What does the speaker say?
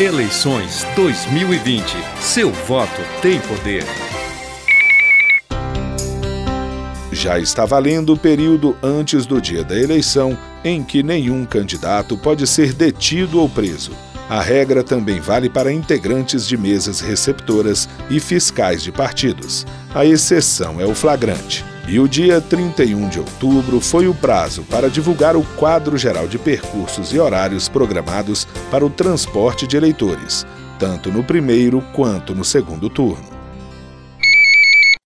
Eleições 2020. Seu voto tem poder. Já está valendo o período antes do dia da eleição em que nenhum candidato pode ser detido ou preso. A regra também vale para integrantes de mesas receptoras e fiscais de partidos. A exceção é o flagrante. E o dia 31 de outubro foi o prazo para divulgar o quadro geral de percursos e horários programados para o transporte de eleitores, tanto no primeiro quanto no segundo turno.